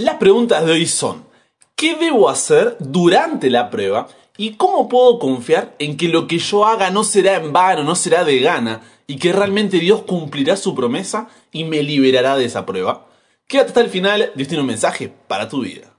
Las preguntas de hoy son, ¿qué debo hacer durante la prueba? ¿Y cómo puedo confiar en que lo que yo haga no será en vano, no será de gana, y que realmente Dios cumplirá su promesa y me liberará de esa prueba? Quédate hasta el final, tiene un mensaje para tu vida.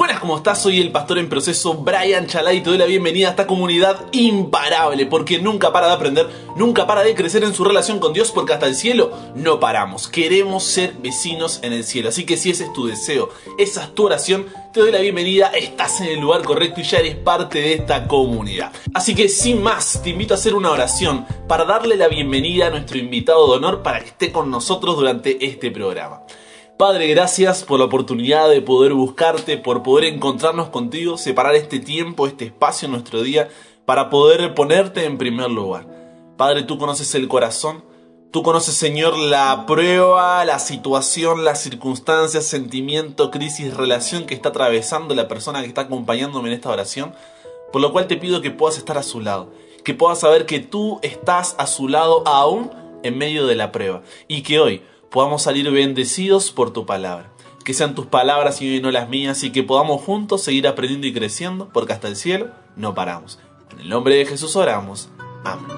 Buenas, ¿cómo estás? Soy el pastor en proceso Brian Chalai y te doy la bienvenida a esta comunidad imparable porque nunca para de aprender, nunca para de crecer en su relación con Dios porque hasta el cielo no paramos. Queremos ser vecinos en el cielo. Así que si ese es tu deseo, esa es tu oración, te doy la bienvenida, estás en el lugar correcto y ya eres parte de esta comunidad. Así que sin más, te invito a hacer una oración para darle la bienvenida a nuestro invitado de honor para que esté con nosotros durante este programa. Padre, gracias por la oportunidad de poder buscarte, por poder encontrarnos contigo, separar este tiempo, este espacio en nuestro día, para poder ponerte en primer lugar. Padre, tú conoces el corazón, tú conoces, Señor, la prueba, la situación, las circunstancias, sentimiento, crisis, relación que está atravesando la persona que está acompañándome en esta oración, por lo cual te pido que puedas estar a su lado, que puedas saber que tú estás a su lado aún en medio de la prueba y que hoy podamos salir bendecidos por tu palabra. Que sean tus palabras y no las mías y que podamos juntos seguir aprendiendo y creciendo porque hasta el cielo no paramos. En el nombre de Jesús oramos. Amén.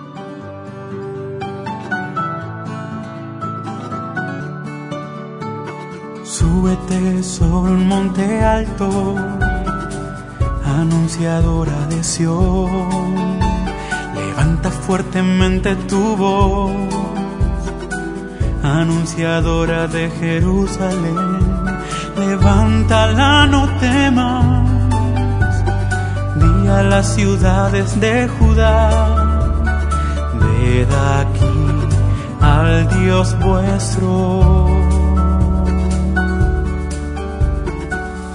Súbete sobre un monte alto, anunciadora de Sión. Levanta fuertemente tu voz anunciadora de Jerusalén, levántala, no temas, di a las ciudades de Judá, ved aquí al Dios vuestro.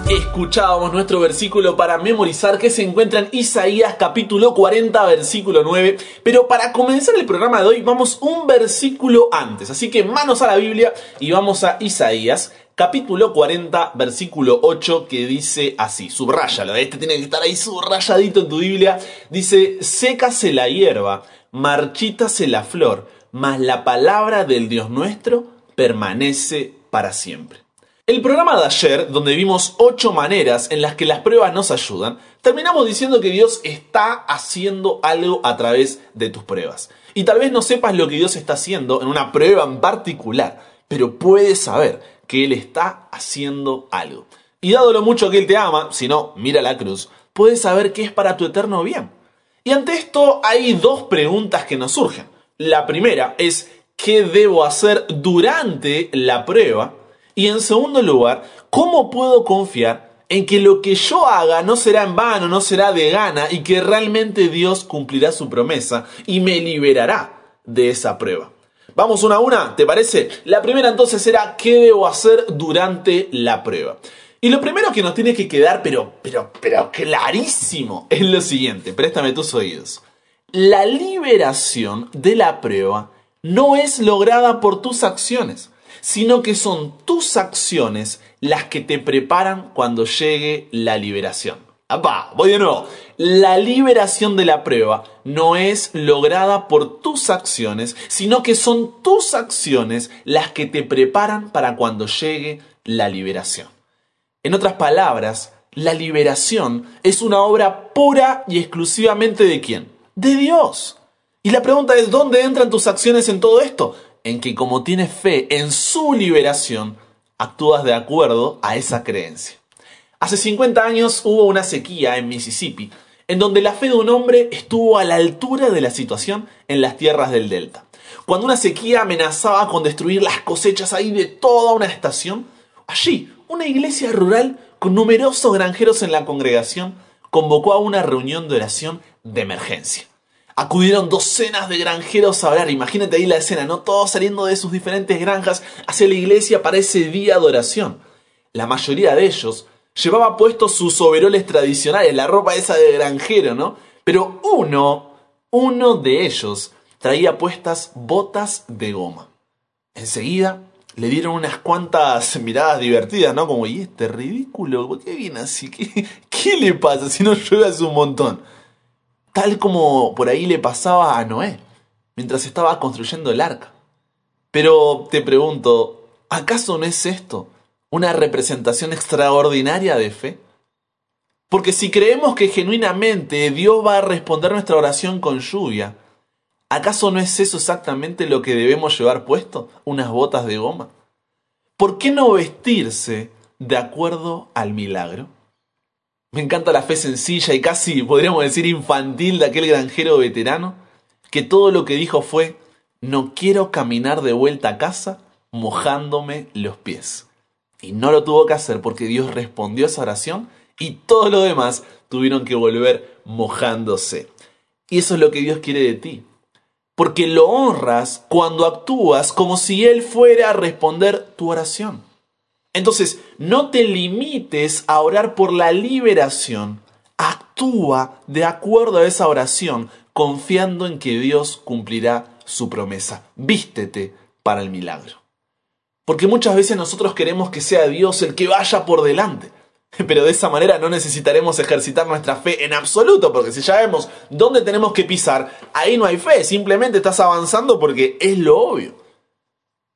Escuchábamos nuestro versículo para memorizar que se encuentra en Isaías capítulo 40 versículo 9. Pero para comenzar el programa de hoy vamos un versículo antes. Así que manos a la Biblia y vamos a Isaías capítulo 40 versículo 8 que dice así. Subráyalo, este tiene que estar ahí subrayadito en tu Biblia. Dice, sécase la hierba, marchítase la flor, mas la palabra del Dios nuestro permanece para siempre. El programa de ayer, donde vimos ocho maneras en las que las pruebas nos ayudan, terminamos diciendo que Dios está haciendo algo a través de tus pruebas. Y tal vez no sepas lo que Dios está haciendo en una prueba en particular, pero puedes saber que Él está haciendo algo. Y dado lo mucho que Él te ama, si no, mira la cruz, puedes saber que es para tu eterno bien. Y ante esto hay dos preguntas que nos surgen. La primera es, ¿qué debo hacer durante la prueba? Y en segundo lugar, ¿cómo puedo confiar en que lo que yo haga no será en vano, no será de gana y que realmente Dios cumplirá su promesa y me liberará de esa prueba? Vamos una a una, ¿te parece? La primera entonces será ¿qué debo hacer durante la prueba? Y lo primero que nos tiene que quedar, pero, pero, pero clarísimo, es lo siguiente, préstame tus oídos. La liberación de la prueba no es lograda por tus acciones sino que son tus acciones las que te preparan cuando llegue la liberación. ¡Apá! Voy de nuevo. La liberación de la prueba no es lograda por tus acciones, sino que son tus acciones las que te preparan para cuando llegue la liberación. En otras palabras, la liberación es una obra pura y exclusivamente de quién? De Dios. Y la pregunta es, ¿dónde entran tus acciones en todo esto? En que como tienes fe en su liberación, actúas de acuerdo a esa creencia. Hace 50 años hubo una sequía en Mississippi, en donde la fe de un hombre estuvo a la altura de la situación en las tierras del delta. Cuando una sequía amenazaba con destruir las cosechas ahí de toda una estación, allí una iglesia rural con numerosos granjeros en la congregación convocó a una reunión de oración de emergencia. Acudieron docenas de granjeros a orar. Imagínate ahí la escena, ¿no? Todos saliendo de sus diferentes granjas hacia la iglesia para ese día de oración. La mayoría de ellos llevaba puestos sus overoles tradicionales, la ropa esa de granjero, ¿no? Pero uno, uno de ellos traía puestas botas de goma. Enseguida le dieron unas cuantas miradas divertidas, ¿no? Como, ¿y este ridículo? ¿Por qué viene así? ¿Qué, qué le pasa si no llueve hace un montón? Tal como por ahí le pasaba a Noé, mientras estaba construyendo el arca. Pero te pregunto, ¿acaso no es esto una representación extraordinaria de fe? Porque si creemos que genuinamente Dios va a responder nuestra oración con lluvia, ¿acaso no es eso exactamente lo que debemos llevar puesto? ¿Unas botas de goma? ¿Por qué no vestirse de acuerdo al milagro? Me encanta la fe sencilla y casi podríamos decir infantil de aquel granjero veterano, que todo lo que dijo fue, no quiero caminar de vuelta a casa mojándome los pies. Y no lo tuvo que hacer porque Dios respondió a esa oración y todo lo demás tuvieron que volver mojándose. Y eso es lo que Dios quiere de ti. Porque lo honras cuando actúas como si Él fuera a responder tu oración. Entonces, no te limites a orar por la liberación. Actúa de acuerdo a esa oración, confiando en que Dios cumplirá su promesa. Vístete para el milagro. Porque muchas veces nosotros queremos que sea Dios el que vaya por delante. Pero de esa manera no necesitaremos ejercitar nuestra fe en absoluto, porque si ya vemos dónde tenemos que pisar, ahí no hay fe, simplemente estás avanzando porque es lo obvio.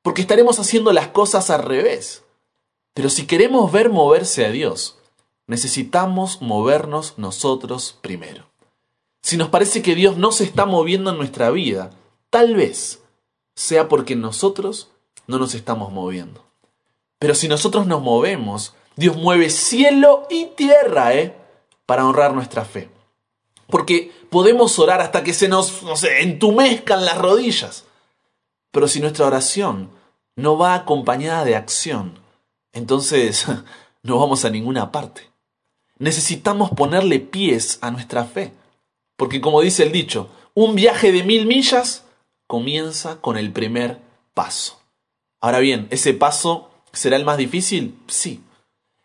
Porque estaremos haciendo las cosas al revés. Pero si queremos ver moverse a Dios, necesitamos movernos nosotros primero. Si nos parece que Dios no se está moviendo en nuestra vida, tal vez sea porque nosotros no nos estamos moviendo. Pero si nosotros nos movemos, Dios mueve cielo y tierra, ¿eh? Para honrar nuestra fe. Porque podemos orar hasta que se nos, no sé, entumezcan las rodillas. Pero si nuestra oración no va acompañada de acción, entonces no vamos a ninguna parte. Necesitamos ponerle pies a nuestra fe. Porque como dice el dicho, un viaje de mil millas comienza con el primer paso. Ahora bien, ¿ese paso será el más difícil? Sí.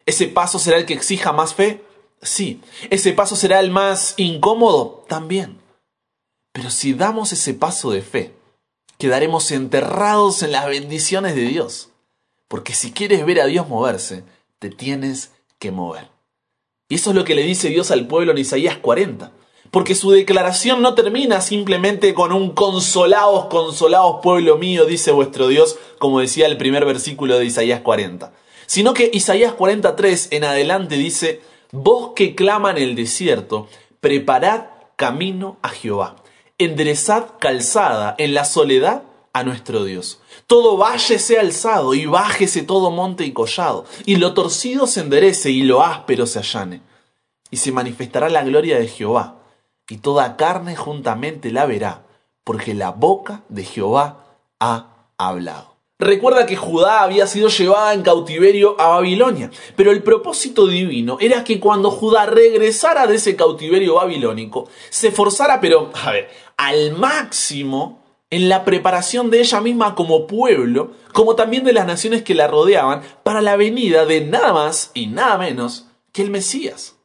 ¿Ese paso será el que exija más fe? Sí. ¿Ese paso será el más incómodo? También. Pero si damos ese paso de fe, quedaremos enterrados en las bendiciones de Dios. Porque si quieres ver a Dios moverse, te tienes que mover. Y eso es lo que le dice Dios al pueblo en Isaías 40. Porque su declaración no termina simplemente con un consolaos, consolaos pueblo mío, dice vuestro Dios, como decía el primer versículo de Isaías 40 sino que Isaías 43 en adelante dice, vos que clama en el desierto, preparad camino a Jehová, enderezad calzada en la soledad a nuestro Dios. Todo valle sea alzado y bájese todo monte y collado, y lo torcido se enderece y lo áspero se allane. Y se manifestará la gloria de Jehová, y toda carne juntamente la verá, porque la boca de Jehová ha hablado. Recuerda que Judá había sido llevada en cautiverio a Babilonia, pero el propósito divino era que cuando Judá regresara de ese cautiverio babilónico, se esforzara, pero, a ver, al máximo en la preparación de ella misma como pueblo, como también de las naciones que la rodeaban, para la venida de nada más y nada menos que el Mesías.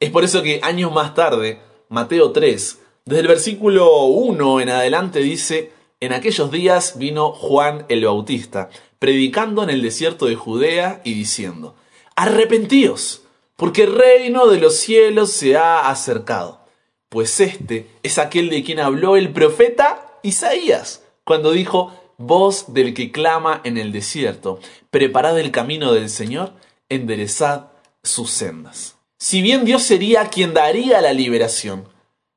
Es por eso que años más tarde, Mateo 3, desde el versículo 1 en adelante dice, en aquellos días vino Juan el Bautista, predicando en el desierto de Judea y diciendo, Arrepentíos, porque el reino de los cielos se ha acercado. Pues este es aquel de quien habló el profeta Isaías, cuando dijo, Voz del que clama en el desierto, preparad el camino del Señor, enderezad sus sendas. Si bien Dios sería quien daría la liberación,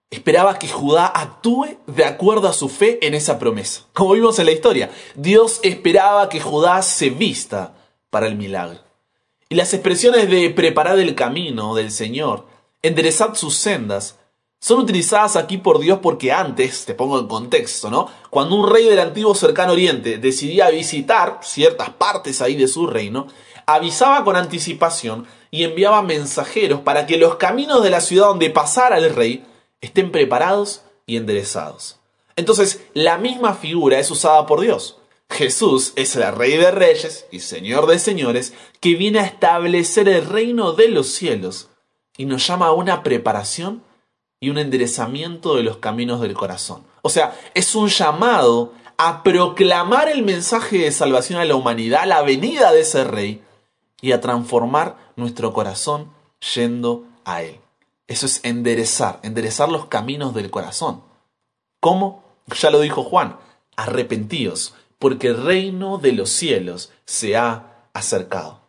esperaba que Judá actúe de acuerdo a su fe en esa promesa. Como vimos en la historia, Dios esperaba que Judá se vista para el milagro. Y las expresiones de preparar el camino del Señor, enderezad sus sendas, son utilizadas aquí por Dios porque antes, te pongo en contexto, ¿no? Cuando un rey del antiguo cercano oriente decidía visitar ciertas partes ahí de su reino, avisaba con anticipación y enviaba mensajeros para que los caminos de la ciudad donde pasara el rey estén preparados y enderezados. Entonces, la misma figura es usada por Dios. Jesús es el Rey de Reyes y Señor de Señores que viene a establecer el reino de los cielos y nos llama a una preparación y un enderezamiento de los caminos del corazón. O sea, es un llamado a proclamar el mensaje de salvación a la humanidad, la venida de ese Rey, y a transformar nuestro corazón yendo a Él. Eso es enderezar, enderezar los caminos del corazón. ¿Cómo? Ya lo dijo Juan, arrepentíos, porque el reino de los cielos se ha acercado.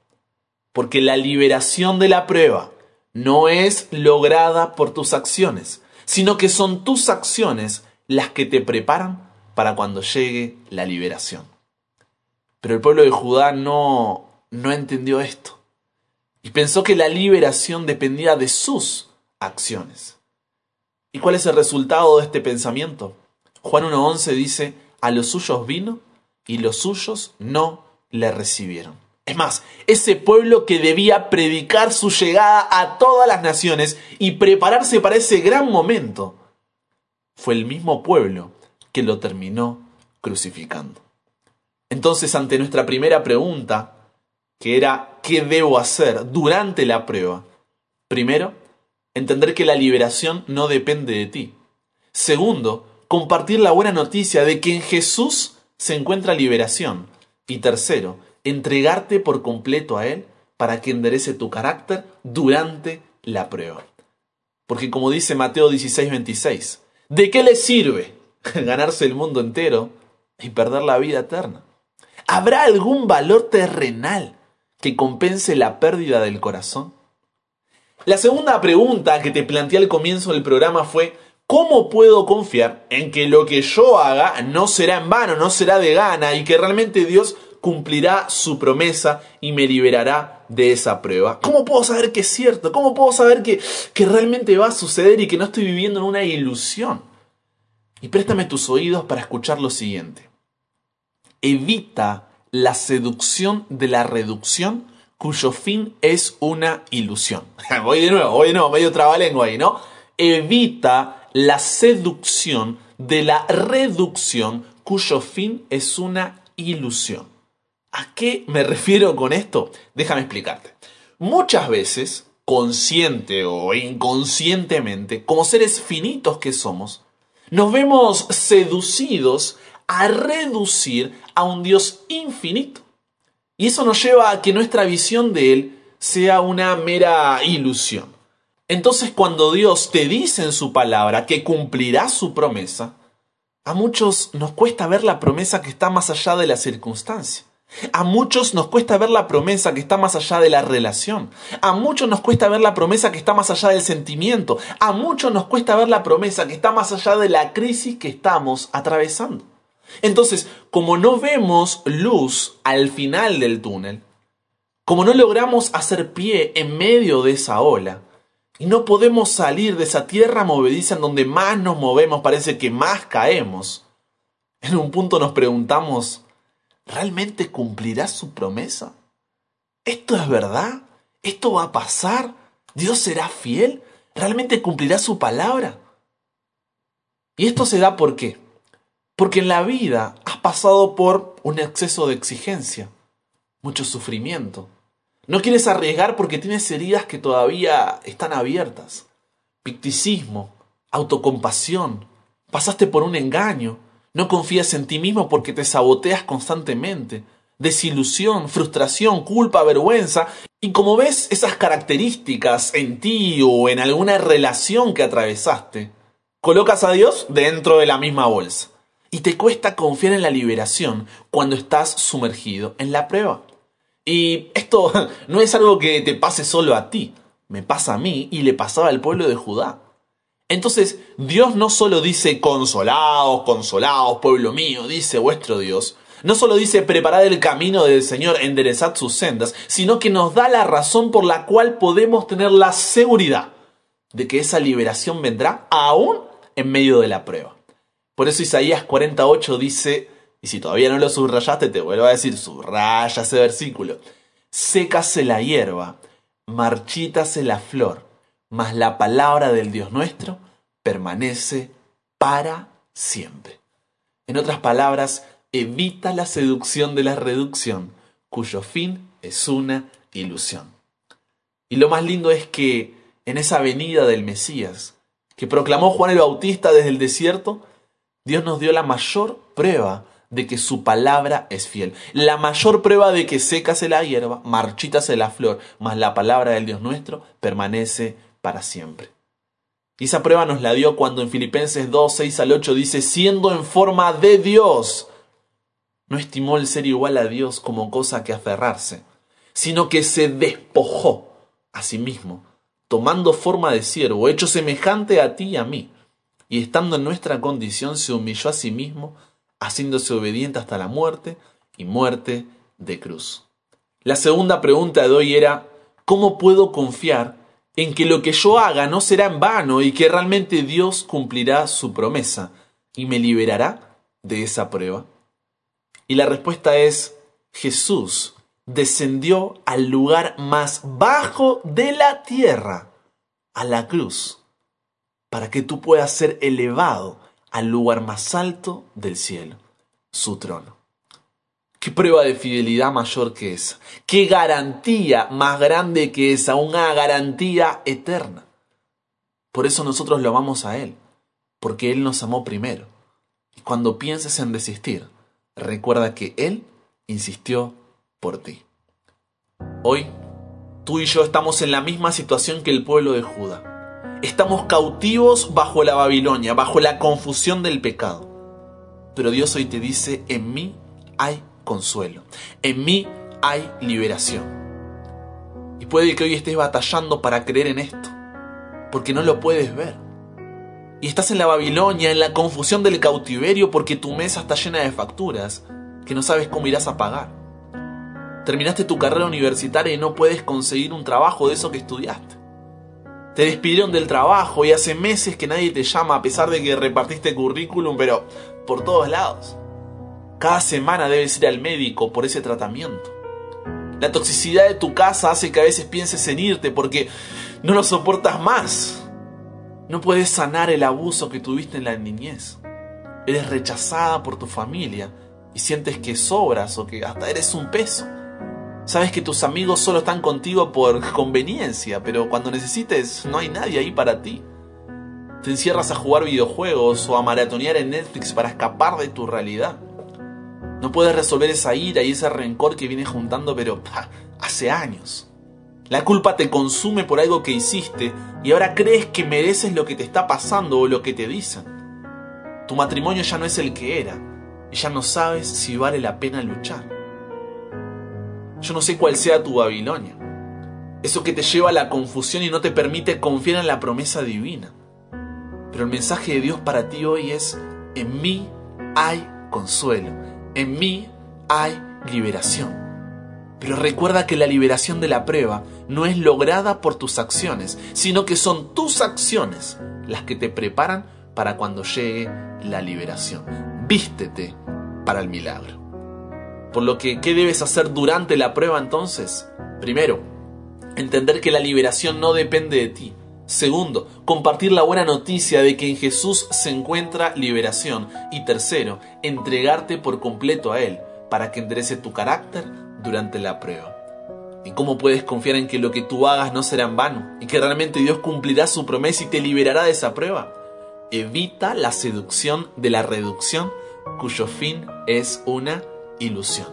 Porque la liberación de la prueba no es lograda por tus acciones, sino que son tus acciones las que te preparan para cuando llegue la liberación. Pero el pueblo de Judá no, no entendió esto y pensó que la liberación dependía de sus acciones. ¿Y cuál es el resultado de este pensamiento? Juan 1.11 dice, a los suyos vino y los suyos no le recibieron. Es más, ese pueblo que debía predicar su llegada a todas las naciones y prepararse para ese gran momento, fue el mismo pueblo que lo terminó crucificando. Entonces, ante nuestra primera pregunta, que era ¿qué debo hacer durante la prueba? Primero, entender que la liberación no depende de ti. Segundo, compartir la buena noticia de que en Jesús se encuentra liberación. Y tercero, entregarte por completo a Él para que enderece tu carácter durante la prueba. Porque como dice Mateo 16, 26, ¿de qué le sirve ganarse el mundo entero y perder la vida eterna? ¿Habrá algún valor terrenal que compense la pérdida del corazón? La segunda pregunta que te planteé al comienzo del programa fue, ¿cómo puedo confiar en que lo que yo haga no será en vano, no será de gana y que realmente Dios cumplirá su promesa y me liberará de esa prueba. ¿Cómo puedo saber que es cierto? ¿Cómo puedo saber que, que realmente va a suceder y que no estoy viviendo en una ilusión? Y préstame tus oídos para escuchar lo siguiente. Evita la seducción de la reducción cuyo fin es una ilusión. voy de nuevo, voy de nuevo, medio trabalengua ahí, ¿no? Evita la seducción de la reducción cuyo fin es una ilusión. ¿A qué me refiero con esto? Déjame explicarte. Muchas veces, consciente o inconscientemente, como seres finitos que somos, nos vemos seducidos a reducir a un Dios infinito. Y eso nos lleva a que nuestra visión de Él sea una mera ilusión. Entonces cuando Dios te dice en su palabra que cumplirá su promesa, a muchos nos cuesta ver la promesa que está más allá de la circunstancia. A muchos nos cuesta ver la promesa que está más allá de la relación. A muchos nos cuesta ver la promesa que está más allá del sentimiento. A muchos nos cuesta ver la promesa que está más allá de la crisis que estamos atravesando. Entonces, como no vemos luz al final del túnel, como no logramos hacer pie en medio de esa ola, y no podemos salir de esa tierra movediza en donde más nos movemos, parece que más caemos, en un punto nos preguntamos, ¿Realmente cumplirá su promesa? ¿Esto es verdad? ¿Esto va a pasar? ¿Dios será fiel? ¿Realmente cumplirá su palabra? Y esto se da por qué? Porque en la vida has pasado por un exceso de exigencia, mucho sufrimiento. No quieres arriesgar porque tienes heridas que todavía están abiertas. Picticismo, autocompasión, pasaste por un engaño, no confías en ti mismo porque te saboteas constantemente. Desilusión, frustración, culpa, vergüenza. Y como ves esas características en ti o en alguna relación que atravesaste, colocas a Dios dentro de la misma bolsa. Y te cuesta confiar en la liberación cuando estás sumergido en la prueba. Y esto no es algo que te pase solo a ti, me pasa a mí y le pasaba al pueblo de Judá. Entonces, Dios no solo dice consolaos, consolaos, pueblo mío, dice vuestro Dios. No solo dice preparad el camino del Señor, enderezad sus sendas, sino que nos da la razón por la cual podemos tener la seguridad de que esa liberación vendrá aún en medio de la prueba. Por eso Isaías 48 dice, y si todavía no lo subrayaste, te vuelvo a decir, subraya ese versículo. Sécase la hierba, marchítase la flor mas la palabra del Dios nuestro permanece para siempre. En otras palabras, evita la seducción de la reducción, cuyo fin es una ilusión. Y lo más lindo es que en esa venida del Mesías, que proclamó Juan el Bautista desde el desierto, Dios nos dio la mayor prueba de que su palabra es fiel. La mayor prueba de que secase la hierba, marchítase la flor, mas la palabra del Dios nuestro permanece para siempre. Y esa prueba nos la dio cuando en Filipenses 2, 6 al 8 dice, siendo en forma de Dios, no estimó el ser igual a Dios como cosa que aferrarse, sino que se despojó a sí mismo, tomando forma de siervo, hecho semejante a ti y a mí, y estando en nuestra condición se humilló a sí mismo, haciéndose obediente hasta la muerte y muerte de cruz. La segunda pregunta de hoy era, ¿cómo puedo confiar en que lo que yo haga no será en vano y que realmente Dios cumplirá su promesa y me liberará de esa prueba? Y la respuesta es, Jesús descendió al lugar más bajo de la tierra, a la cruz, para que tú puedas ser elevado al lugar más alto del cielo, su trono. ¿Qué prueba de fidelidad mayor que esa? ¿Qué garantía más grande que esa? Una garantía eterna. Por eso nosotros lo amamos a Él, porque Él nos amó primero. Y cuando pienses en desistir, recuerda que Él insistió por ti. Hoy, tú y yo estamos en la misma situación que el pueblo de Judá. Estamos cautivos bajo la Babilonia, bajo la confusión del pecado. Pero Dios hoy te dice, en mí hay consuelo, en mí hay liberación. Y puede que hoy estés batallando para creer en esto, porque no lo puedes ver. Y estás en la Babilonia, en la confusión del cautiverio, porque tu mesa está llena de facturas que no sabes cómo irás a pagar. Terminaste tu carrera universitaria y no puedes conseguir un trabajo de eso que estudiaste. Te despidieron del trabajo y hace meses que nadie te llama a pesar de que repartiste currículum, pero por todos lados. Cada semana debes ir al médico por ese tratamiento. La toxicidad de tu casa hace que a veces pienses en irte porque no lo soportas más. No puedes sanar el abuso que tuviste en la niñez. Eres rechazada por tu familia y sientes que sobras o que hasta eres un peso. Sabes que tus amigos solo están contigo por conveniencia, pero cuando necesites no hay nadie ahí para ti. Te encierras a jugar videojuegos o a maratonear en Netflix para escapar de tu realidad. No puedes resolver esa ira y ese rencor que vienes juntando, pero hace años. La culpa te consume por algo que hiciste y ahora crees que mereces lo que te está pasando o lo que te dicen. Tu matrimonio ya no es el que era y ya no sabes si vale la pena luchar. Yo no sé cuál sea tu Babilonia. Eso que te lleva a la confusión y no te permite confiar en la promesa divina. Pero el mensaje de Dios para ti hoy es, en mí hay consuelo, en mí hay liberación. Pero recuerda que la liberación de la prueba no es lograda por tus acciones, sino que son tus acciones las que te preparan para cuando llegue la liberación. Vístete para el milagro. Por lo que, ¿qué debes hacer durante la prueba entonces? Primero, entender que la liberación no depende de ti. Segundo, compartir la buena noticia de que en Jesús se encuentra liberación. Y tercero, entregarte por completo a Él para que enderece tu carácter durante la prueba. ¿Y cómo puedes confiar en que lo que tú hagas no será en vano y que realmente Dios cumplirá su promesa y te liberará de esa prueba? Evita la seducción de la reducción cuyo fin es una ilusión.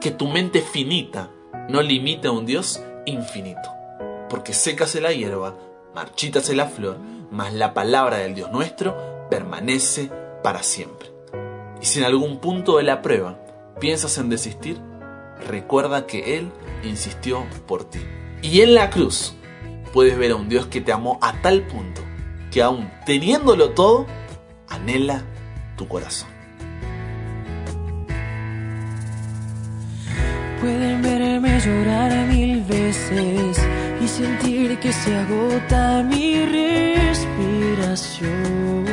Que tu mente finita no limite a un Dios infinito. Porque sécase la hierba, marchítase la flor, mas la palabra del Dios nuestro permanece para siempre. Y si en algún punto de la prueba piensas en desistir, recuerda que Él insistió por ti. Y en la cruz puedes ver a un Dios que te amó a tal punto que aún teniéndolo todo, anhela tu corazón. Pueden verme llorar mil veces sentir que se agota mi respiración.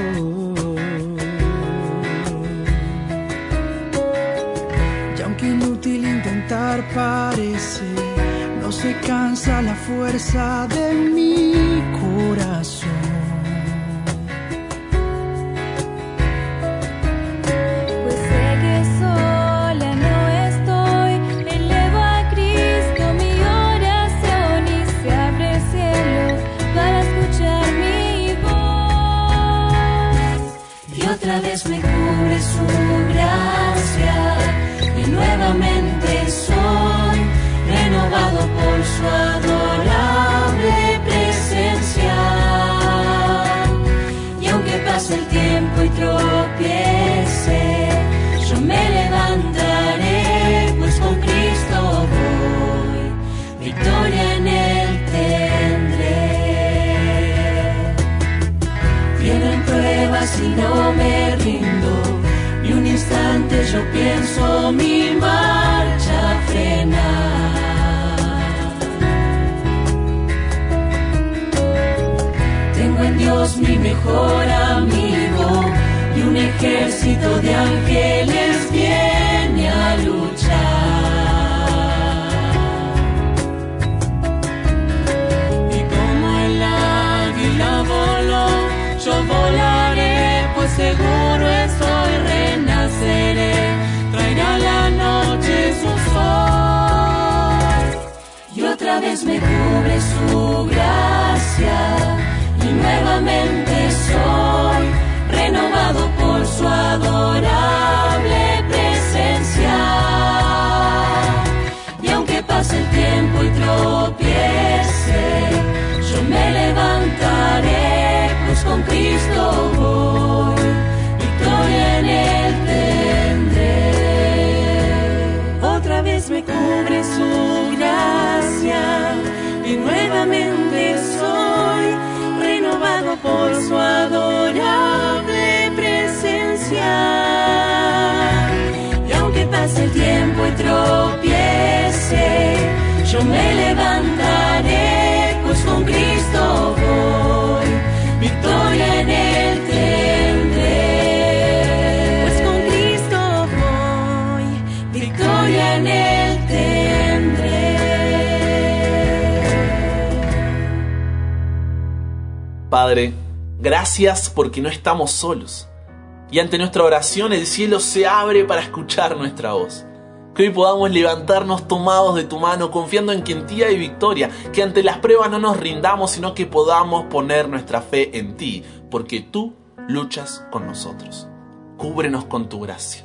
Y aunque inútil intentar parece, no se cansa la fuerza de mi corazón. Y otra mi marcha frenar. Tengo en Dios mi mejor amigo y un ejército de ángeles. Me cubre su gracia y nuevamente soy renovado por su adorable presencia. Y aunque pase el tiempo y tropiece, yo me levantaré, pues con Cristo Padre, gracias porque no estamos solos. Y ante nuestra oración el cielo se abre para escuchar nuestra voz. Que hoy podamos levantarnos tomados de tu mano, confiando en que en ti hay victoria, que ante las pruebas no nos rindamos, sino que podamos poner nuestra fe en ti, porque tú luchas con nosotros. Cúbrenos con tu gracia.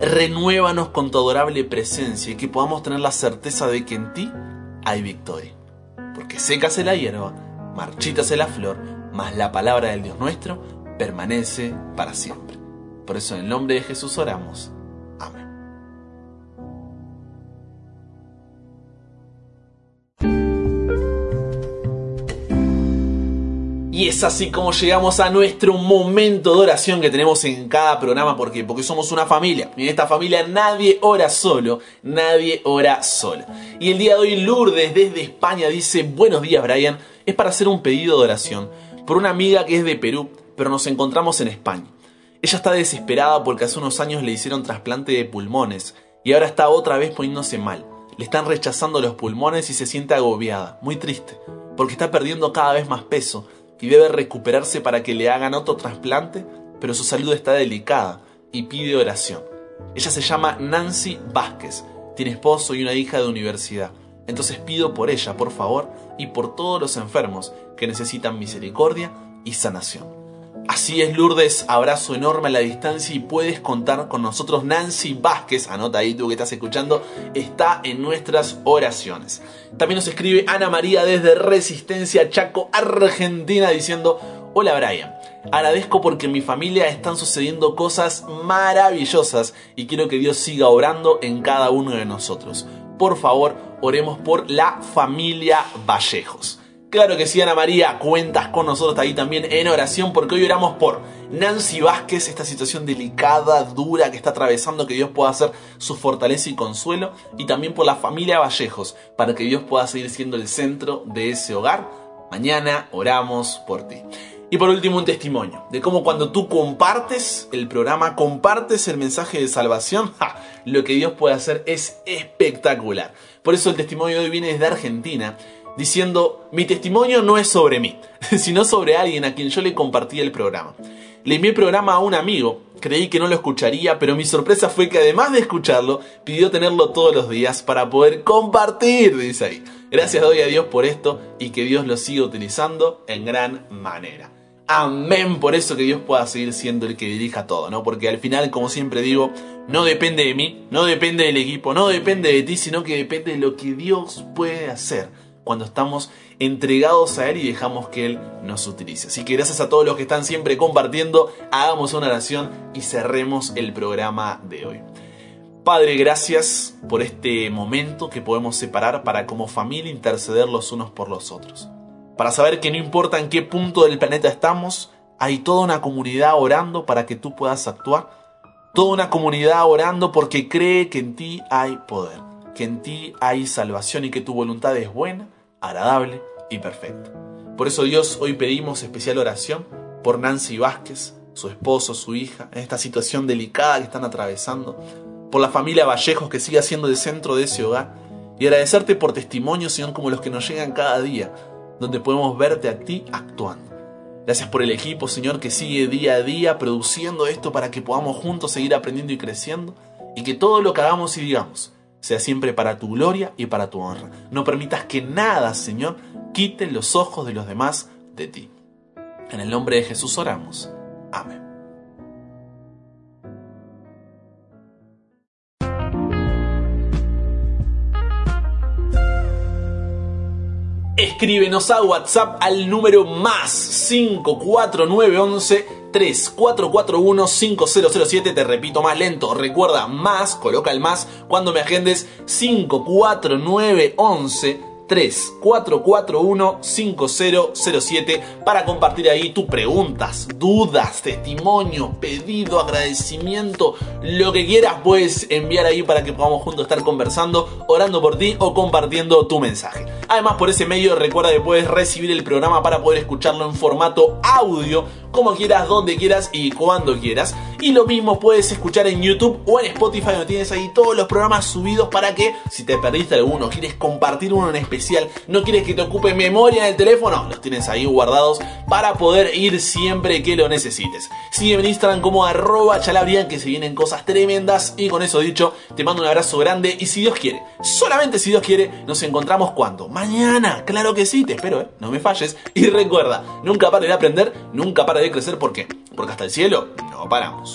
Renuévanos con tu adorable presencia y que podamos tener la certeza de que en ti hay victoria. Porque sécase la hierba, marchítase la flor, mas la palabra del Dios nuestro permanece para siempre. Por eso en el nombre de Jesús oramos. Amén. Y es así como llegamos a nuestro momento de oración que tenemos en cada programa. ¿Por qué? Porque somos una familia. Y en esta familia nadie ora solo, nadie ora sola. Y el día de hoy Lourdes desde España dice, buenos días Brian, es para hacer un pedido de oración por una amiga que es de Perú, pero nos encontramos en España. Ella está desesperada porque hace unos años le hicieron trasplante de pulmones y ahora está otra vez poniéndose mal. Le están rechazando los pulmones y se siente agobiada, muy triste, porque está perdiendo cada vez más peso y debe recuperarse para que le hagan otro trasplante, pero su salud está delicada y pide oración. Ella se llama Nancy Vázquez, tiene esposo y una hija de universidad. Entonces pido por ella, por favor, y por todos los enfermos que necesitan misericordia y sanación. Así es, Lourdes, abrazo enorme a la distancia y puedes contar con nosotros. Nancy Vázquez, anota ahí tú que estás escuchando, está en nuestras oraciones. También nos escribe Ana María desde Resistencia Chaco, Argentina, diciendo, hola Brian, agradezco porque en mi familia están sucediendo cosas maravillosas y quiero que Dios siga orando en cada uno de nosotros. Por favor, oremos por la familia Vallejos. Claro que sí, Ana María, cuentas con nosotros ahí también en oración porque hoy oramos por Nancy Vázquez, esta situación delicada, dura que está atravesando, que Dios pueda hacer su fortaleza y consuelo, y también por la familia Vallejos, para que Dios pueda seguir siendo el centro de ese hogar. Mañana oramos por ti. Y por último, un testimonio de cómo cuando tú compartes el programa, compartes el mensaje de salvación, lo que Dios puede hacer es espectacular. Por eso el testimonio de hoy viene desde Argentina diciendo, mi testimonio no es sobre mí, sino sobre alguien a quien yo le compartí el programa. Le envié el programa a un amigo, creí que no lo escucharía, pero mi sorpresa fue que además de escucharlo, pidió tenerlo todos los días para poder compartir, dice ahí. Gracias doy a Dios por esto y que Dios lo siga utilizando en gran manera. Amén por eso que Dios pueda seguir siendo el que dirija todo, ¿no? Porque al final, como siempre digo, no depende de mí, no depende del equipo, no depende de ti, sino que depende de lo que Dios puede hacer cuando estamos entregados a Él y dejamos que Él nos utilice. Así que gracias a todos los que están siempre compartiendo, hagamos una oración y cerremos el programa de hoy. Padre, gracias por este momento que podemos separar para como familia interceder los unos por los otros. Para saber que no importa en qué punto del planeta estamos, hay toda una comunidad orando para que tú puedas actuar. Toda una comunidad orando porque cree que en ti hay poder, que en ti hay salvación y que tu voluntad es buena, agradable y perfecta. Por eso Dios hoy pedimos especial oración por Nancy Vázquez, su esposo, su hija, en esta situación delicada que están atravesando, por la familia Vallejos que sigue siendo el centro de ese hogar, y agradecerte por testimonios, Señor, como los que nos llegan cada día, donde podemos verte a ti actuando. Gracias por el equipo, Señor, que sigue día a día produciendo esto para que podamos juntos seguir aprendiendo y creciendo, y que todo lo que hagamos y digamos sea siempre para tu gloria y para tu honra. No permitas que nada, Señor, quite los ojos de los demás de ti. En el nombre de Jesús oramos. Amén. Escríbenos a WhatsApp al número más 54911 3441 5007. Te repito más lento. Recuerda más, coloca el más cuando me agendes 54911 3441-5007 para compartir ahí tus preguntas, dudas, testimonio, pedido, agradecimiento, lo que quieras puedes enviar ahí para que podamos juntos estar conversando, orando por ti o compartiendo tu mensaje. Además por ese medio recuerda que puedes recibir el programa para poder escucharlo en formato audio como quieras, donde quieras y cuando quieras. Y lo mismo puedes escuchar en YouTube o en Spotify, donde tienes ahí todos los programas subidos para que, si te perdiste alguno, quieres compartir uno en especial, no quieres que te ocupe memoria en el teléfono, los tienes ahí guardados para poder ir siempre que lo necesites. Sígueme en Instagram como arroba chalabrian, que se vienen cosas tremendas. Y con eso dicho, te mando un abrazo grande y si Dios quiere, solamente si Dios quiere, nos encontramos cuando? Mañana, claro que sí, te espero, ¿eh? no me falles. Y recuerda, nunca pare de aprender, nunca pare de crecer, ¿por qué? Porque hasta el cielo no paramos.